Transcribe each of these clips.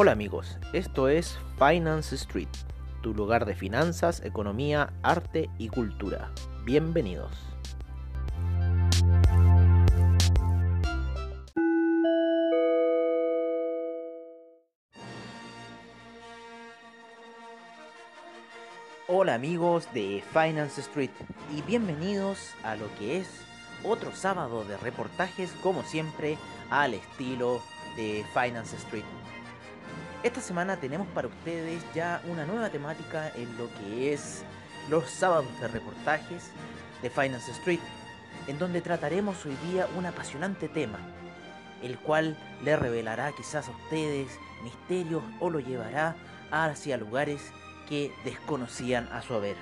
Hola amigos, esto es Finance Street, tu lugar de finanzas, economía, arte y cultura. Bienvenidos. Hola amigos de Finance Street y bienvenidos a lo que es otro sábado de reportajes como siempre al estilo de Finance Street. Esta semana tenemos para ustedes ya una nueva temática en lo que es los sábados de reportajes de Finance Street, en donde trataremos hoy día un apasionante tema, el cual le revelará quizás a ustedes misterios o lo llevará hacia lugares que desconocían a su haber.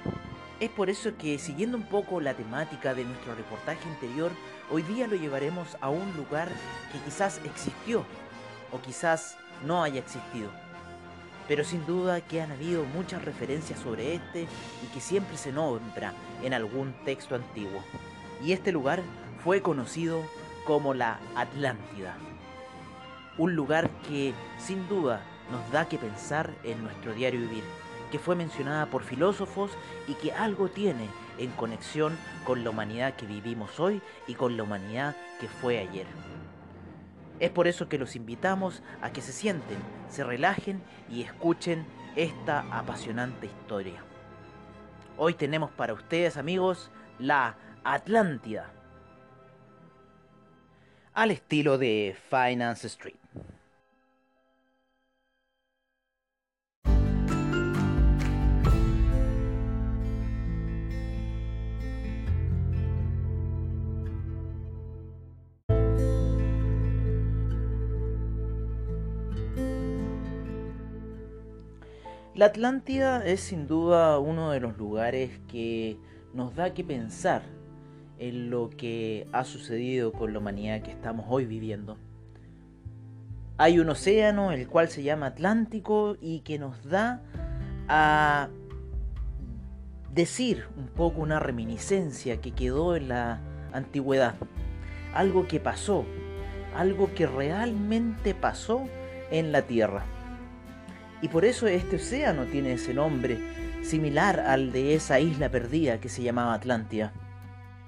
Es por eso que siguiendo un poco la temática de nuestro reportaje anterior, hoy día lo llevaremos a un lugar que quizás existió o quizás no haya existido. Pero sin duda que han habido muchas referencias sobre este y que siempre se nombra en algún texto antiguo. Y este lugar fue conocido como la Atlántida. Un lugar que sin duda nos da que pensar en nuestro diario vivir, que fue mencionada por filósofos y que algo tiene en conexión con la humanidad que vivimos hoy y con la humanidad que fue ayer. Es por eso que los invitamos a que se sienten, se relajen y escuchen esta apasionante historia. Hoy tenemos para ustedes amigos la Atlántida, al estilo de Finance Street. La Atlántida es sin duda uno de los lugares que nos da que pensar en lo que ha sucedido con la humanidad que estamos hoy viviendo. Hay un océano, el cual se llama Atlántico, y que nos da a decir un poco una reminiscencia que quedó en la antigüedad. Algo que pasó, algo que realmente pasó en la Tierra. Y por eso este océano tiene ese nombre, similar al de esa isla perdida que se llamaba Atlántida.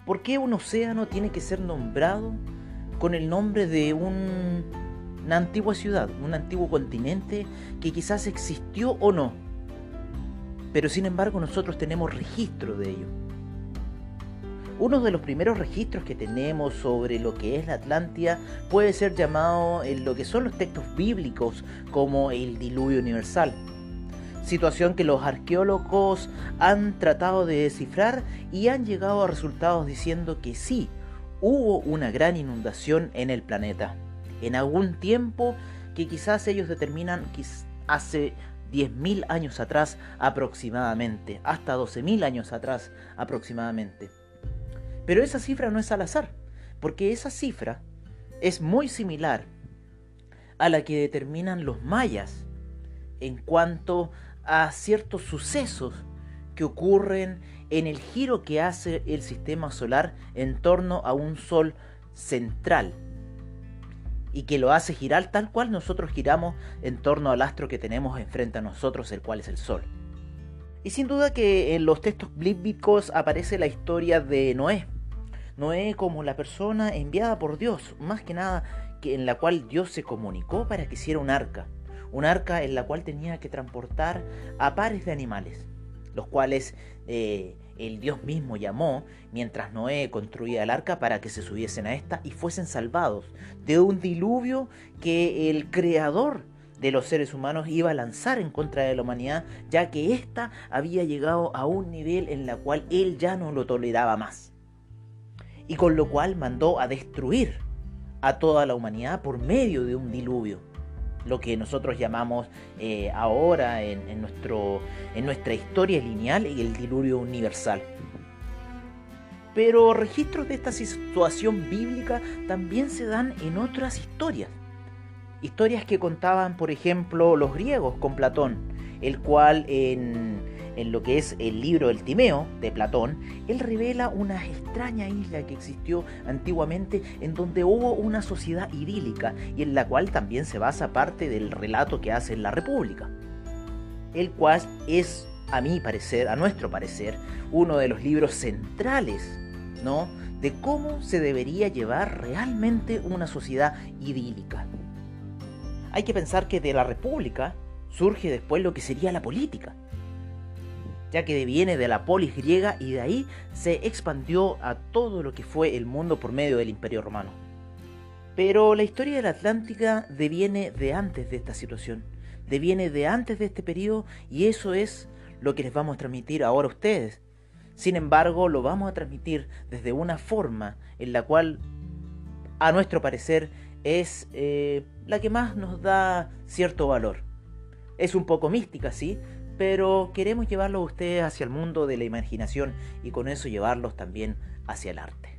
¿Por qué un océano tiene que ser nombrado con el nombre de una antigua ciudad, un antiguo continente que quizás existió o no? Pero sin embargo nosotros tenemos registro de ello. Uno de los primeros registros que tenemos sobre lo que es la Atlántida puede ser llamado en lo que son los textos bíblicos como el diluvio universal. Situación que los arqueólogos han tratado de descifrar y han llegado a resultados diciendo que sí, hubo una gran inundación en el planeta. En algún tiempo que quizás ellos determinan hace 10.000 años atrás aproximadamente, hasta 12.000 años atrás aproximadamente. Pero esa cifra no es al azar, porque esa cifra es muy similar a la que determinan los mayas en cuanto a ciertos sucesos que ocurren en el giro que hace el sistema solar en torno a un sol central y que lo hace girar tal cual nosotros giramos en torno al astro que tenemos enfrente a nosotros, el cual es el sol. Y sin duda que en los textos bíblicos aparece la historia de Noé, Noé como la persona enviada por Dios, más que nada que en la cual Dios se comunicó para que hiciera un arca, un arca en la cual tenía que transportar a pares de animales, los cuales eh, el Dios mismo llamó mientras Noé construía el arca para que se subiesen a esta y fuesen salvados de un diluvio que el creador de los seres humanos iba a lanzar en contra de la humanidad, ya que ésta había llegado a un nivel en la cual él ya no lo toleraba más y con lo cual mandó a destruir a toda la humanidad por medio de un diluvio, lo que nosotros llamamos eh, ahora en, nuestro, en nuestra historia lineal el diluvio universal. Pero registros de esta situación bíblica también se dan en otras historias. Historias que contaban, por ejemplo, los griegos con Platón, el cual en en lo que es el libro El Timeo de Platón, él revela una extraña isla que existió antiguamente en donde hubo una sociedad idílica y en la cual también se basa parte del relato que hace en la República. El cual es, a mi parecer, a nuestro parecer, uno de los libros centrales, ¿no? De cómo se debería llevar realmente una sociedad idílica. Hay que pensar que de la República surge después lo que sería la política, ya que viene de la polis griega y de ahí se expandió a todo lo que fue el mundo por medio del Imperio Romano. Pero la historia de la Atlántica deviene de antes de esta situación, deviene de antes de este periodo y eso es lo que les vamos a transmitir ahora a ustedes. Sin embargo, lo vamos a transmitir desde una forma en la cual, a nuestro parecer, es eh, la que más nos da cierto valor. Es un poco mística, sí, pero queremos llevarlo a ustedes hacia el mundo de la imaginación y con eso llevarlos también hacia el arte.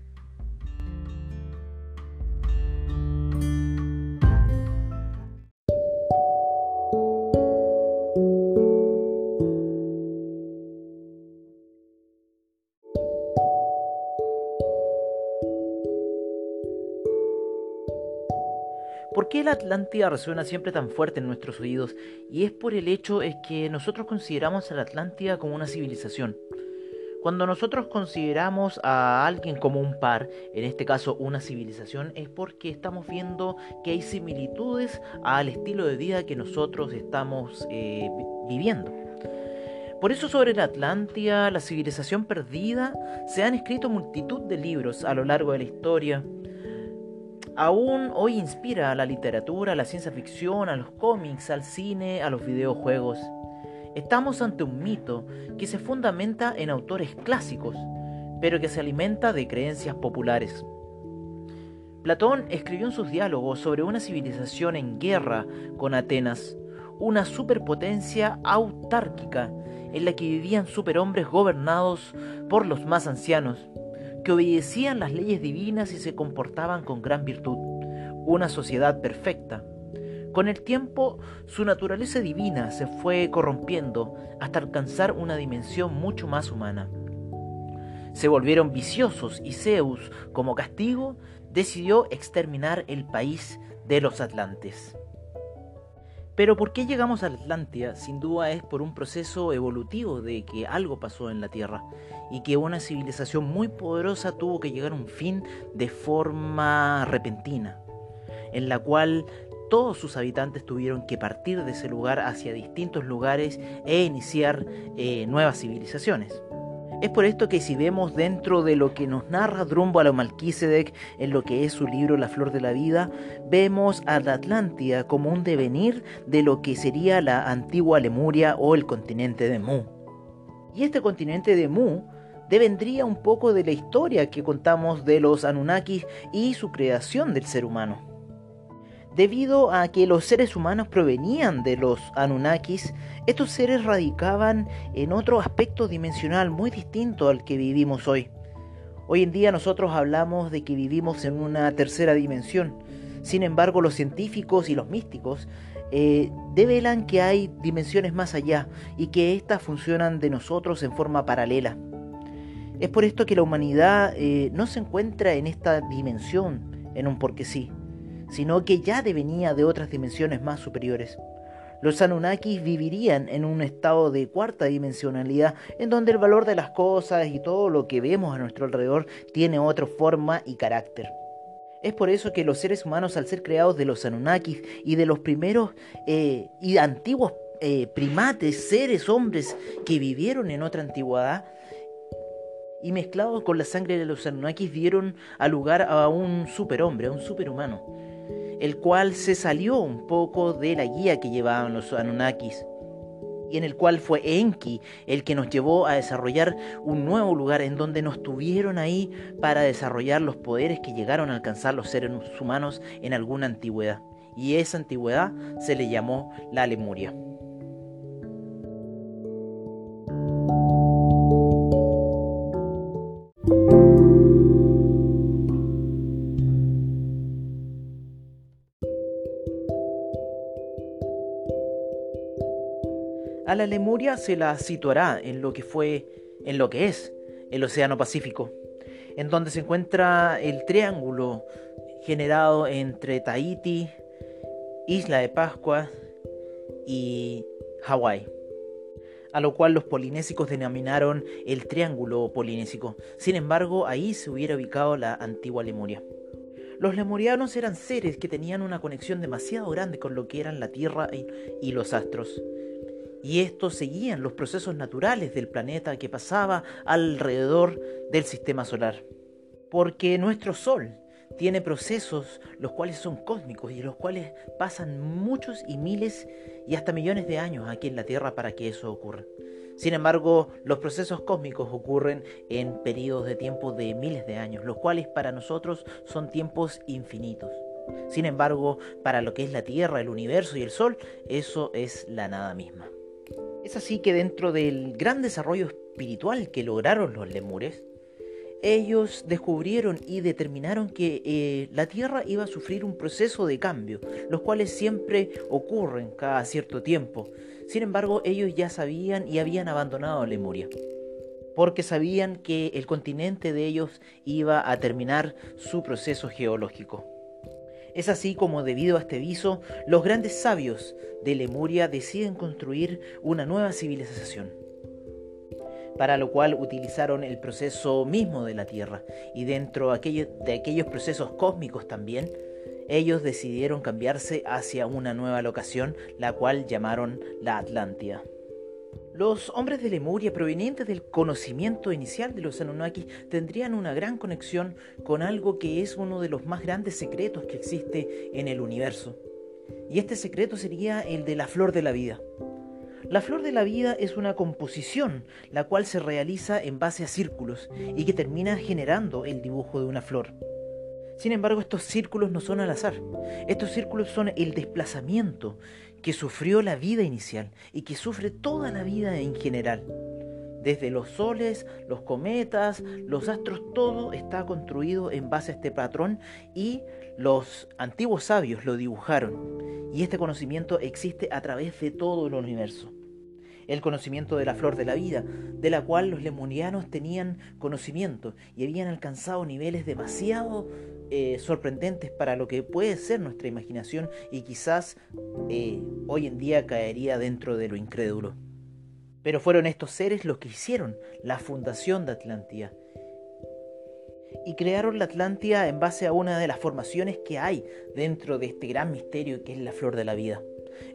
La Atlántida resuena siempre tan fuerte en nuestros oídos? Y es por el hecho es que nosotros consideramos a la Atlántida como una civilización. Cuando nosotros consideramos a alguien como un par, en este caso una civilización, es porque estamos viendo que hay similitudes al estilo de vida que nosotros estamos eh, viviendo. Por eso sobre la Atlántida, la civilización perdida, se han escrito multitud de libros a lo largo de la historia aún hoy inspira a la literatura, a la ciencia ficción, a los cómics, al cine, a los videojuegos. Estamos ante un mito que se fundamenta en autores clásicos, pero que se alimenta de creencias populares. Platón escribió en sus diálogos sobre una civilización en guerra con Atenas, una superpotencia autárquica en la que vivían superhombres gobernados por los más ancianos, que obedecían las leyes divinas y se comportaban con gran virtud, una sociedad perfecta. Con el tiempo, su naturaleza divina se fue corrompiendo hasta alcanzar una dimensión mucho más humana. Se volvieron viciosos y Zeus, como castigo, decidió exterminar el país de los Atlantes. Pero ¿por qué llegamos a Atlántida? Sin duda es por un proceso evolutivo de que algo pasó en la Tierra y que una civilización muy poderosa tuvo que llegar a un fin de forma repentina, en la cual todos sus habitantes tuvieron que partir de ese lugar hacia distintos lugares e iniciar eh, nuevas civilizaciones. Es por esto que si vemos dentro de lo que nos narra Drumbo a lo Malquisedec en lo que es su libro La Flor de la Vida, vemos a la Atlántida como un devenir de lo que sería la antigua Lemuria o el continente de Mu. Y este continente de Mu devendría un poco de la historia que contamos de los Anunnakis y su creación del ser humano. Debido a que los seres humanos provenían de los Anunnakis, estos seres radicaban en otro aspecto dimensional muy distinto al que vivimos hoy. Hoy en día nosotros hablamos de que vivimos en una tercera dimensión. Sin embargo, los científicos y los místicos eh, develan que hay dimensiones más allá y que éstas funcionan de nosotros en forma paralela. Es por esto que la humanidad eh, no se encuentra en esta dimensión en un porque sí sino que ya devenía de otras dimensiones más superiores. Los Anunnakis vivirían en un estado de cuarta dimensionalidad, en donde el valor de las cosas y todo lo que vemos a nuestro alrededor tiene otra forma y carácter. Es por eso que los seres humanos, al ser creados de los Anunnakis y de los primeros eh, y antiguos eh, primates, seres, hombres que vivieron en otra antigüedad, y mezclados con la sangre de los Anunnakis dieron a lugar a un superhombre, a un superhumano el cual se salió un poco de la guía que llevaban los Anunnakis y en el cual fue Enki el que nos llevó a desarrollar un nuevo lugar en donde nos tuvieron ahí para desarrollar los poderes que llegaron a alcanzar los seres humanos en alguna antigüedad. Y esa antigüedad se le llamó la Lemuria. La Lemuria se la situará en lo que fue, en lo que es el Océano Pacífico, en donde se encuentra el triángulo generado entre Tahiti, Isla de Pascua y Hawái, a lo cual los polinésicos denominaron el Triángulo Polinésico. Sin embargo, ahí se hubiera ubicado la antigua Lemuria. Los lemurianos eran seres que tenían una conexión demasiado grande con lo que eran la Tierra y los astros. Y estos seguían los procesos naturales del planeta que pasaba alrededor del sistema solar. Porque nuestro Sol tiene procesos los cuales son cósmicos y los cuales pasan muchos y miles y hasta millones de años aquí en la Tierra para que eso ocurra. Sin embargo, los procesos cósmicos ocurren en periodos de tiempo de miles de años, los cuales para nosotros son tiempos infinitos. Sin embargo, para lo que es la Tierra, el universo y el Sol, eso es la nada misma. Es así que dentro del gran desarrollo espiritual que lograron los lemures, ellos descubrieron y determinaron que eh, la Tierra iba a sufrir un proceso de cambio, los cuales siempre ocurren cada cierto tiempo. Sin embargo, ellos ya sabían y habían abandonado Lemuria, porque sabían que el continente de ellos iba a terminar su proceso geológico. Es así como debido a este aviso, los grandes sabios de Lemuria deciden construir una nueva civilización para lo cual utilizaron el proceso mismo de la Tierra. Y dentro de aquellos procesos cósmicos también, ellos decidieron cambiarse hacia una nueva locación, la cual llamaron la Atlántida. Los hombres de Lemuria provenientes del conocimiento inicial de los Anunnaki tendrían una gran conexión con algo que es uno de los más grandes secretos que existe en el universo. Y este secreto sería el de la flor de la vida. La flor de la vida es una composición, la cual se realiza en base a círculos y que termina generando el dibujo de una flor. Sin embargo, estos círculos no son al azar. Estos círculos son el desplazamiento que sufrió la vida inicial y que sufre toda la vida en general. Desde los soles, los cometas, los astros, todo está construido en base a este patrón y los antiguos sabios lo dibujaron. Y este conocimiento existe a través de todo el universo el conocimiento de la flor de la vida, de la cual los lemurianos tenían conocimiento y habían alcanzado niveles demasiado eh, sorprendentes para lo que puede ser nuestra imaginación y quizás eh, hoy en día caería dentro de lo incrédulo. Pero fueron estos seres los que hicieron la fundación de Atlántida. Y crearon la Atlántida en base a una de las formaciones que hay dentro de este gran misterio que es la flor de la vida.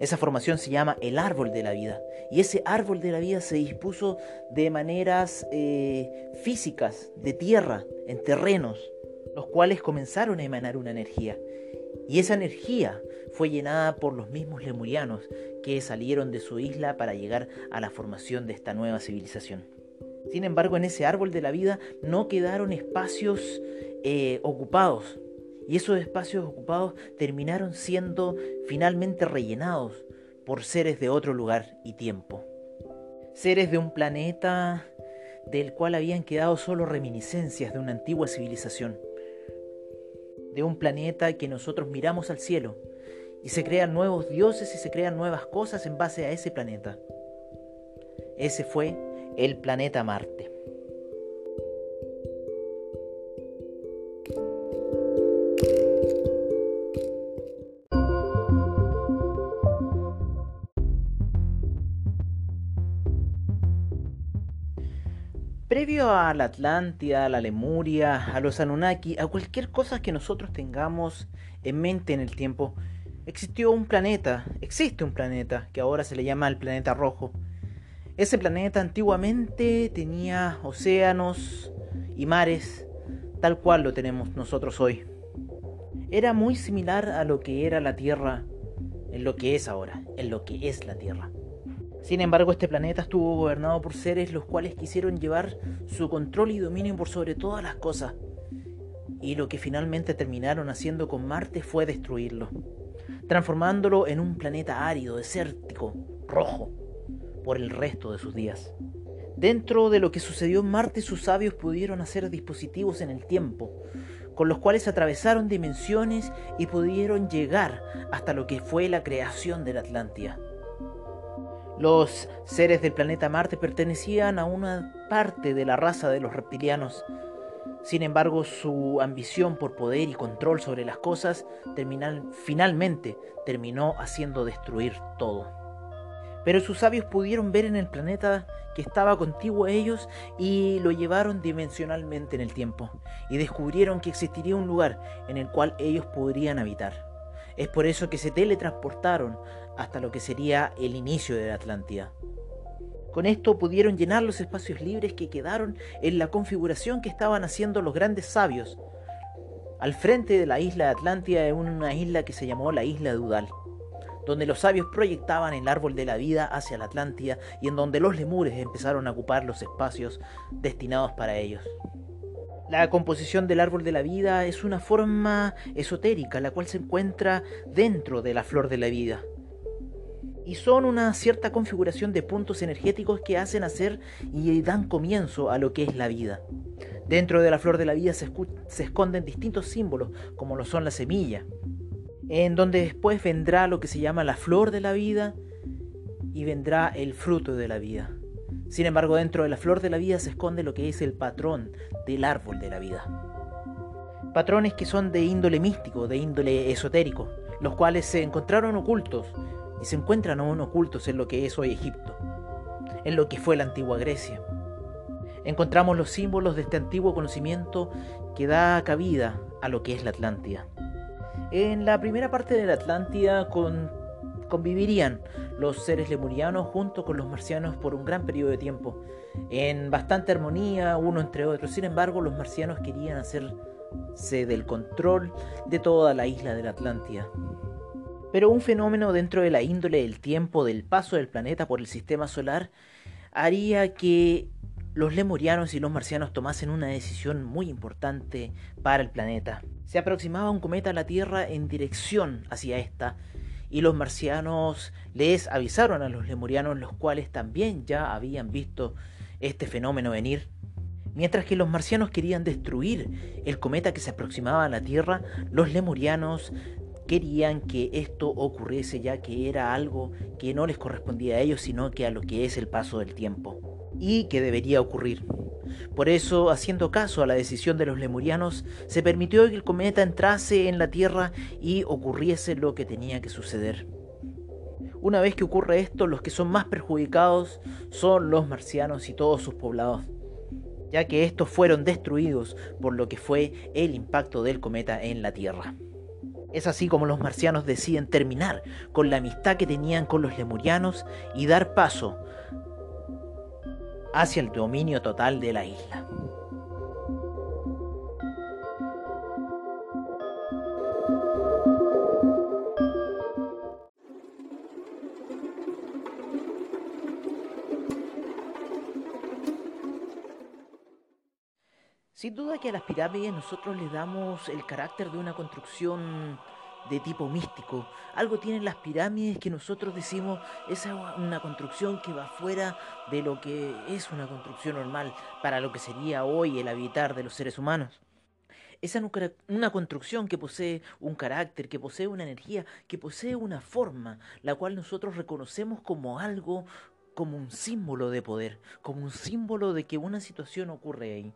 Esa formación se llama el árbol de la vida. Y ese árbol de la vida se dispuso de maneras eh, físicas, de tierra, en terrenos, los cuales comenzaron a emanar una energía. Y esa energía fue llenada por los mismos lemurianos que salieron de su isla para llegar a la formación de esta nueva civilización. Sin embargo, en ese árbol de la vida no quedaron espacios eh, ocupados, y esos espacios ocupados terminaron siendo finalmente rellenados por seres de otro lugar y tiempo. Seres de un planeta del cual habían quedado solo reminiscencias de una antigua civilización. De un planeta que nosotros miramos al cielo y se crean nuevos dioses y se crean nuevas cosas en base a ese planeta. Ese fue el planeta Marte. Previo a la Atlántida, a la Lemuria, a los Anunnaki, a cualquier cosa que nosotros tengamos en mente en el tiempo, existió un planeta, existe un planeta que ahora se le llama el planeta rojo. Ese planeta antiguamente tenía océanos y mares, tal cual lo tenemos nosotros hoy. Era muy similar a lo que era la Tierra, en lo que es ahora, en lo que es la Tierra. Sin embargo, este planeta estuvo gobernado por seres los cuales quisieron llevar su control y dominio por sobre todas las cosas. Y lo que finalmente terminaron haciendo con Marte fue destruirlo, transformándolo en un planeta árido, desértico, rojo, por el resto de sus días. Dentro de lo que sucedió en Marte, sus sabios pudieron hacer dispositivos en el tiempo, con los cuales atravesaron dimensiones y pudieron llegar hasta lo que fue la creación de la Atlántida Los seres del planeta Marte pertenecían a una parte de la raza de los reptilianos. Sin embargo, su ambición por poder y control sobre las cosas finalmente terminó haciendo destruir todo. Pero sus sabios pudieron ver en el planeta que estaba contiguo a ellos y lo llevaron dimensionalmente en el tiempo y descubrieron que existiría un lugar en el cual ellos podrían habitar. Es por eso que se teletransportaron hasta lo que sería el inicio de la Atlántida. Con esto pudieron llenar los espacios libres que quedaron en la configuración que estaban haciendo los grandes sabios. Al frente de la isla de Atlántida, en una isla que se llamó la isla de Udal, donde los sabios proyectaban el árbol de la vida hacia la Atlántida y en donde los lemures empezaron a ocupar los espacios destinados para ellos. La composición del árbol de la vida es una forma esotérica, la cual se encuentra dentro de la flor de la vida y son una cierta configuración de puntos energéticos que hacen hacer y dan comienzo a lo que es la vida. Dentro de la flor de la vida se, esconden distintos símbolos, como lo son la semilla, en donde después vendrá lo que se llama la flor de la vida y vendrá el fruto de la vida. Sin embargo, dentro de la flor de la vida se esconde lo que es el patrón del árbol de la vida. Patrones que son de índole místico, de índole esotérico, los cuales se encontraron ocultos y se encuentran aún ocultos en lo que es hoy Egipto, en lo que fue la antigua Grecia. Encontramos los símbolos de este antiguo conocimiento que da cabida a lo que es la Atlántida. En la primera parte de la Atlántida convivirían los seres lemurianos junto con los marcianos por un gran periodo de tiempo, en bastante armonía uno entre otros. Sin embargo, los marcianos querían hacerse del control de toda la isla de la Atlántida pero un fenómeno dentro de la índole del tiempo del paso del planeta por el sistema solar haría que los lemurianos y los marcianos tomasen una decisión muy importante para el planeta. Se aproximaba un cometa a la Tierra en dirección hacia esta, y los marcianos les avisaron a los lemurianos, los cuales también ya habían visto este fenómeno venir. Mientras que los marcianos querían destruir el cometa que se aproximaba a la Tierra, los lemurianos querían que esto ocurriese ya que era algo que no les correspondía a ellos, sino que a lo que es el paso del tiempo y que debería ocurrir. Por eso, haciendo caso a la decisión de los lemurianos, se permitió que el cometa entrase en la Tierra y ocurriese lo que tenía que suceder. Una vez que ocurre esto, los que son más perjudicados son los marcianos y todos sus poblados, ya que estos fueron destruidos por lo que fue el impacto del cometa en la Tierra. Es así como los marcianos deciden terminar con la amistad que tenían con los lemurianos y dar paso hacia el dominio total de la isla. Sin duda que a las pirámides nosotros les damos el carácter de una construcción de tipo místico. Algo tienen las pirámides que nosotros decimos es una construcción que va fuera de lo que es una construcción normal para lo que sería hoy el habitar de los seres humanos. Es una construcción que posee un carácter, que posee una energía, que posee una forma, la cual nosotros reconocemos como algo, como un símbolo de poder, como un símbolo de que una situación ocurre ahí.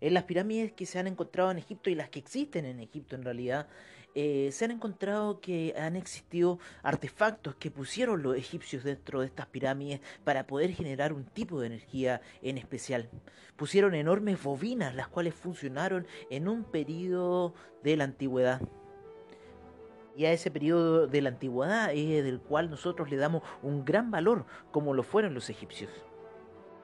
En las pirámides que se han encontrado en Egipto y las que existen en Egipto en realidad, eh, se han encontrado que han existido artefactos que pusieron los egipcios dentro de estas pirámides para poder generar un tipo de energía en especial. Pusieron enormes bobinas, las cuales funcionaron en un periodo de la antigüedad. Y a ese periodo de la antigüedad es del cual nosotros le damos un gran valor, como lo fueron los egipcios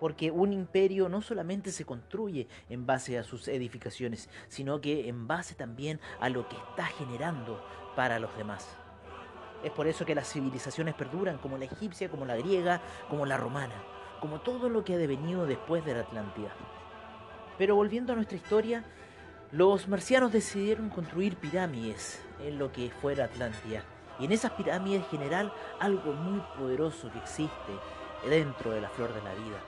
porque un imperio no solamente se construye en base a sus edificaciones, sino que en base también a lo que está generando para los demás. Es por eso que las civilizaciones perduran, como la egipcia, como la griega, como la romana, como todo lo que ha devenido después de la Atlántida. Pero volviendo a nuestra historia, los marcianos decidieron construir pirámides en lo que fuera Atlántida. Y en esas pirámides general algo muy poderoso que existe dentro de la flor de la vida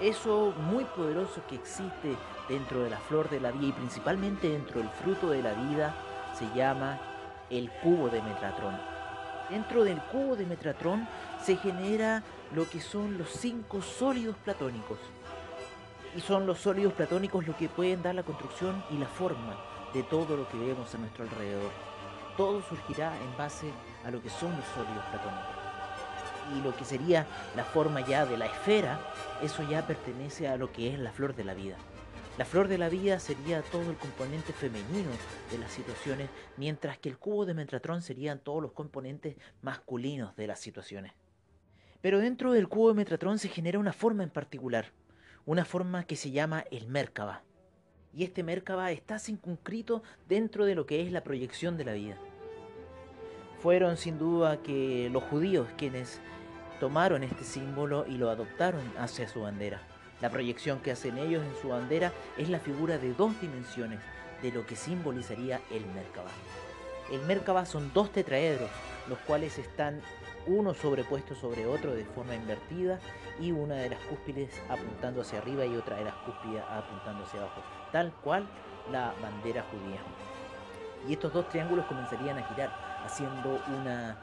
eso muy poderoso que existe dentro de la flor de la vida y principalmente dentro del fruto de la vida se llama el cubo de Metatron. Dentro del cubo de Metatron se genera lo que son los cinco sólidos platónicos. Y son los sólidos platónicos lo que pueden dar la construcción y la forma de todo lo que vemos a nuestro alrededor. Todo surgirá en base a lo que son los sólidos platónicos. Y lo que sería la forma ya de la esfera, eso ya pertenece a lo que es la flor de la vida. La flor de la vida sería todo el componente femenino de las situaciones, mientras que el cubo de Metatron serían todos los componentes masculinos de las situaciones. Pero dentro del cubo de Metatron se genera una forma en particular, una forma que se llama el Merkaba. Y este Merkaba está circunscrito dentro de lo que es la proyección de la vida. Fueron sin duda que los judíos quienes tomaron este símbolo y lo adoptaron hacia su bandera. La proyección que hacen ellos en su bandera es la figura de dos dimensiones de lo que simbolizaría el Merkaba. El Merkaba son dos tetraedros, los cuales están uno sobrepuesto sobre otro de forma invertida y una de las cúspides apuntando hacia arriba y otra de las cúspides apuntando hacia abajo, tal cual la bandera judía. Y estos dos triángulos comenzarían a girar, haciendo una,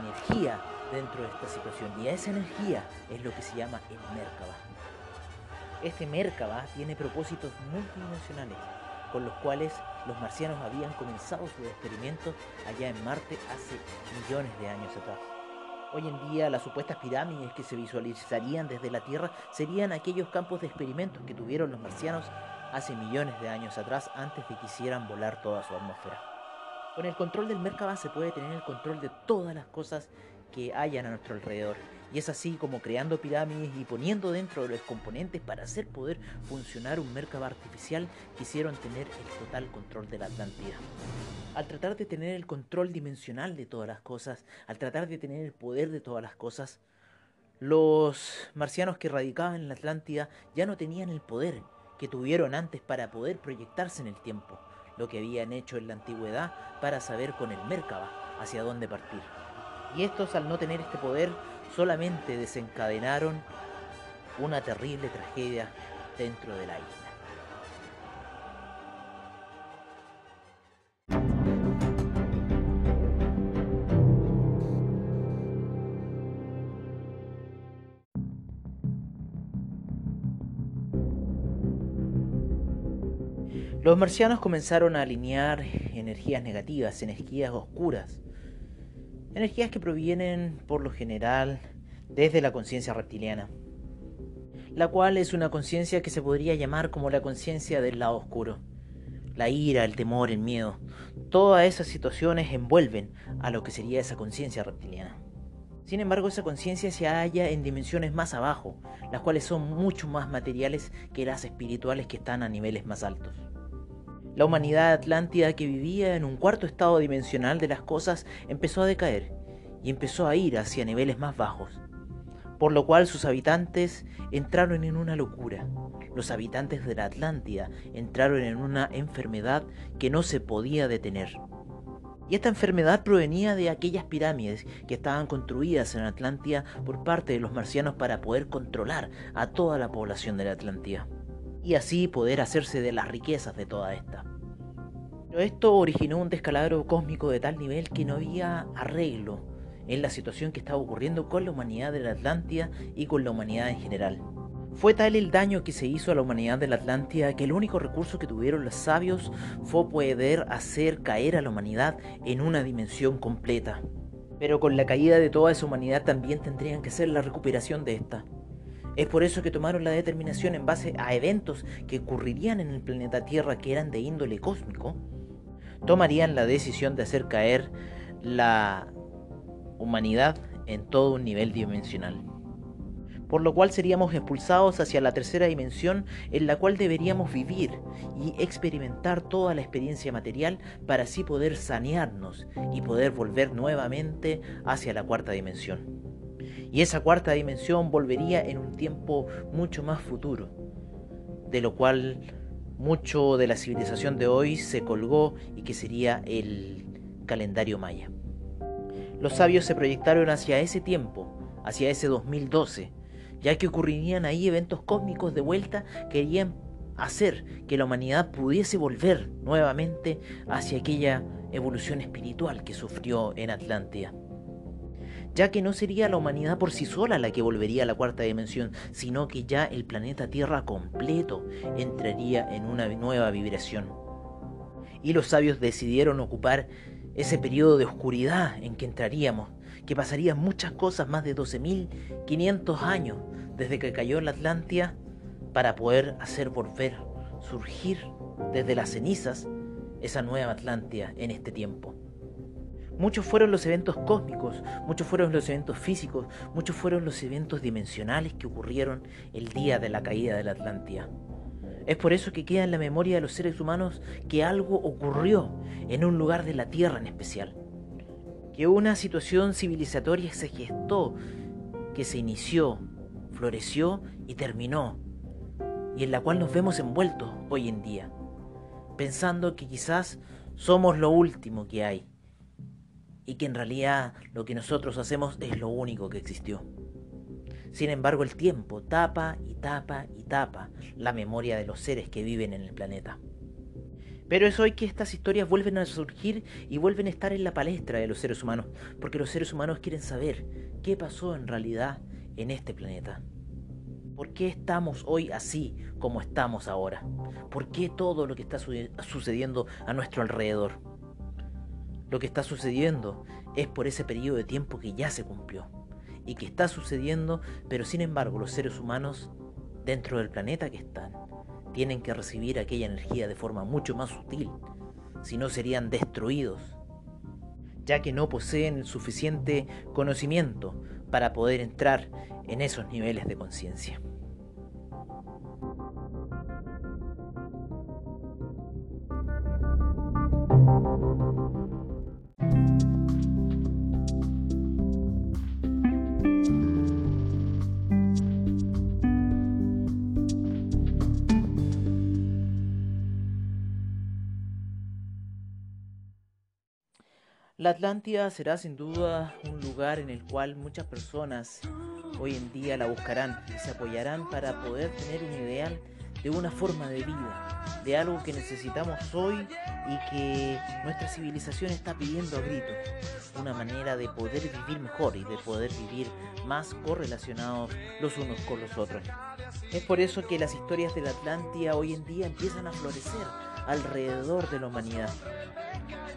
energía dentro de esta situación. Y esa energía es lo que se llama el Merkaba. Este Merkaba tiene propósitos multidimensionales, con los cuales los marcianos habían comenzado sus experimentos allá en Marte hace millones de años atrás. Hoy en día las supuestas pirámides que se visualizarían desde la Tierra serían aquellos campos de experimentos que tuvieron los marcianos hace millones de años atrás antes de que quisieran volar toda su atmósfera. Con el control del Merkaba se puede tener el control de todas las cosas que hayan a nuestro alrededor y es así como creando pirámides y poniendo dentro de los componentes para hacer poder funcionar un mercado artificial quisieron tener el total control de la Atlántida. Al tratar de tener el control dimensional de todas las cosas, al tratar de tener el poder de todas las cosas, los marcianos que radicaban en la Atlántida ya no tenían el poder que tuvieron antes para poder proyectarse en el tiempo, lo que habían hecho en la antigüedad para saber con el Merkaba hacia dónde partir. Y estos al no tener este poder solamente desencadenaron una terrible tragedia dentro de la Los marcianos comenzaron a alinear energías negativas, energías oscuras, energías que provienen por lo general desde la conciencia reptiliana, la cual es una conciencia que se podría llamar como la conciencia del lado oscuro. La ira, el temor, el miedo, todas esas situaciones envuelven a lo que sería esa conciencia reptiliana. Sin embargo, esa conciencia se halla en dimensiones más abajo, las cuales son mucho más materiales que las espirituales que están a niveles más altos. La humanidad atlántida que vivía en un cuarto estado dimensional de las cosas empezó a decaer y empezó a ir hacia niveles más bajos, por lo cual sus habitantes entraron en una locura. Los habitantes de la Atlántida entraron en una enfermedad que no se podía detener. Y esta enfermedad provenía de aquellas pirámides que estaban construidas en Atlántida por parte de los marcianos para poder controlar a toda la población de la Atlántida y así poder hacerse de las riquezas de toda esta. Pero esto originó un descalabro cósmico de tal nivel que no había arreglo en la situación que estaba ocurriendo con la humanidad de la Atlántida y con la humanidad en general. Fue tal el daño que se hizo a la humanidad de la Atlántida que el único recurso que tuvieron los sabios fue poder hacer caer a la humanidad en una dimensión completa. Pero con la caída de toda esa humanidad también tendrían que ser la recuperación de esta. Es por eso que tomaron la determinación en base a eventos que ocurrirían en el planeta Tierra que eran de índole cósmico, tomarían la decisión de hacer caer la humanidad en todo un nivel dimensional. Por lo cual seríamos expulsados hacia la tercera dimensión en la cual deberíamos vivir y experimentar toda la experiencia material para así poder sanearnos y poder volver nuevamente hacia la cuarta dimensión. Y esa cuarta dimensión volvería en un tiempo mucho más futuro, de lo cual mucho de la civilización de hoy se colgó y que sería el calendario maya. Los sabios se proyectaron hacia ese tiempo, hacia ese 2012, ya que ocurrirían ahí eventos cósmicos de vuelta que querían hacer que la humanidad pudiese volver nuevamente hacia aquella evolución espiritual que sufrió en Atlántida. Ya que no sería la humanidad por sí sola la que volvería a la cuarta dimensión, sino que ya el planeta Tierra completo entraría en una nueva vibración. Y los sabios decidieron ocupar ese periodo de oscuridad en que entraríamos, que pasarían muchas cosas, más de 12.500 años desde que cayó la Atlántida, para poder hacer volver, surgir desde las cenizas esa nueva Atlántida en este tiempo. Muchos fueron los eventos cósmicos, muchos fueron los eventos físicos, muchos fueron los eventos dimensionales que ocurrieron el día de la caída de la Atlántida. Es por eso que queda en la memoria de los seres humanos que algo ocurrió en un lugar de la Tierra en especial. Que una situación civilizatoria se gestó, que se inició, floreció y terminó, y en la cual nos vemos envueltos hoy en día, pensando que quizás somos lo último que hay y que en realidad lo que nosotros hacemos es lo único que existió. Sin embargo, el tiempo tapa y tapa y tapa la memoria de los seres que viven en el planeta. Pero es hoy que estas historias vuelven a surgir y vuelven a estar en la palestra de los seres humanos, porque los seres humanos quieren saber qué pasó en realidad en este planeta. ¿Por qué estamos hoy así como estamos ahora? ¿Por qué todo lo que está sucediendo a nuestro alrededor? Lo que está sucediendo es por ese periodo de tiempo que ya se cumplió y que está sucediendo, pero sin embargo los seres humanos dentro del planeta que están tienen que recibir aquella energía de forma mucho más sutil, si no serían destruidos, ya que no poseen el suficiente conocimiento para poder entrar en esos niveles de conciencia. La Atlántida será sin duda un lugar en el cual muchas personas hoy en día la buscarán y se apoyarán para poder tener un ideal de una forma de vida, de algo que necesitamos hoy y que nuestra civilización está pidiendo a gritos, una manera de poder vivir mejor y de poder vivir más correlacionados los unos con los otros. Es por eso que las historias de la Atlántida hoy en día empiezan a florecer alrededor de la humanidad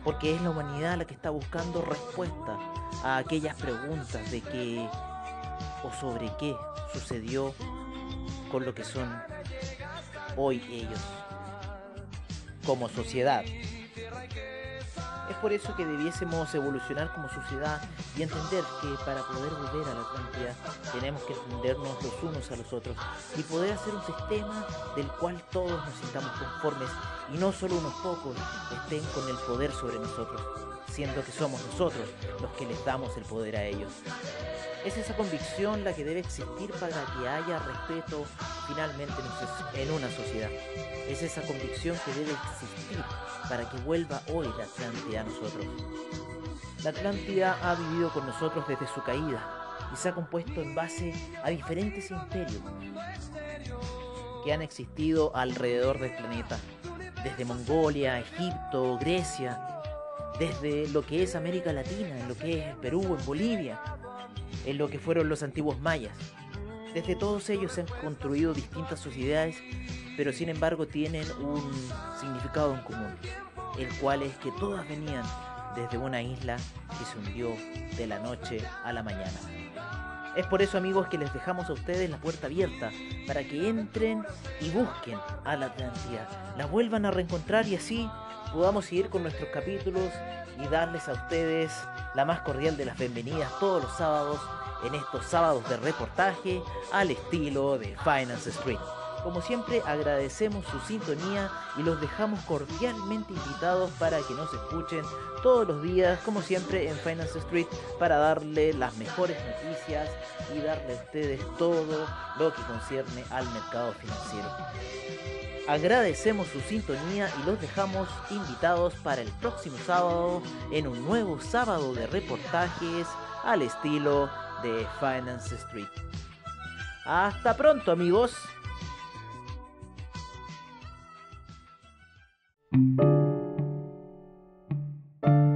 porque es la humanidad la que está buscando respuesta a aquellas preguntas de qué o sobre qué sucedió con lo que son hoy ellos como sociedad. Es por eso que debiésemos evolucionar como sociedad y entender que para poder volver a la Atlántida tenemos que entendernos los unos a los otros y poder hacer un sistema del cual todos nos sintamos conformes y no solo unos pocos estén con el poder sobre nosotros, siendo que somos nosotros los que les damos el poder a ellos. Es esa convicción la que debe existir para que haya respeto finalmente en una sociedad. Es esa convicción que debe existir para que vuelva hoy la Atlántida a nosotros. La Atlántida ha vivido con nosotros desde su caída y se ha compuesto en base a diferentes imperios que han existido alrededor del planeta, desde Mongolia, Egipto, Grecia, desde lo que es América Latina, en lo que es Perú, en Bolivia, en lo que fueron los antiguos mayas. Desde todos ellos se han construido distintas sociedades, pero sin embargo tienen un significado en común, el cual es que todas venían desde una isla que se hundió de la noche a la mañana. Es por eso amigos que les dejamos a ustedes la puerta abierta para que entren y busquen a la Atlántida, la vuelvan a reencontrar y así podamos seguir con nuestros capítulos y darles a ustedes la más cordial de las bienvenidas todos los sábados en estos sábados de reportaje al estilo de Finance Street. Como siempre agradecemos su sintonía y los dejamos cordialmente invitados para que nos escuchen todos los días, como siempre en Finance Street, para darle las mejores noticias y darle a ustedes todo lo que concierne al mercado financiero. Agradecemos su sintonía y los dejamos invitados para el próximo sábado en un nuevo sábado de reportajes al estilo de Finance Street. Hasta pronto amigos. Thank you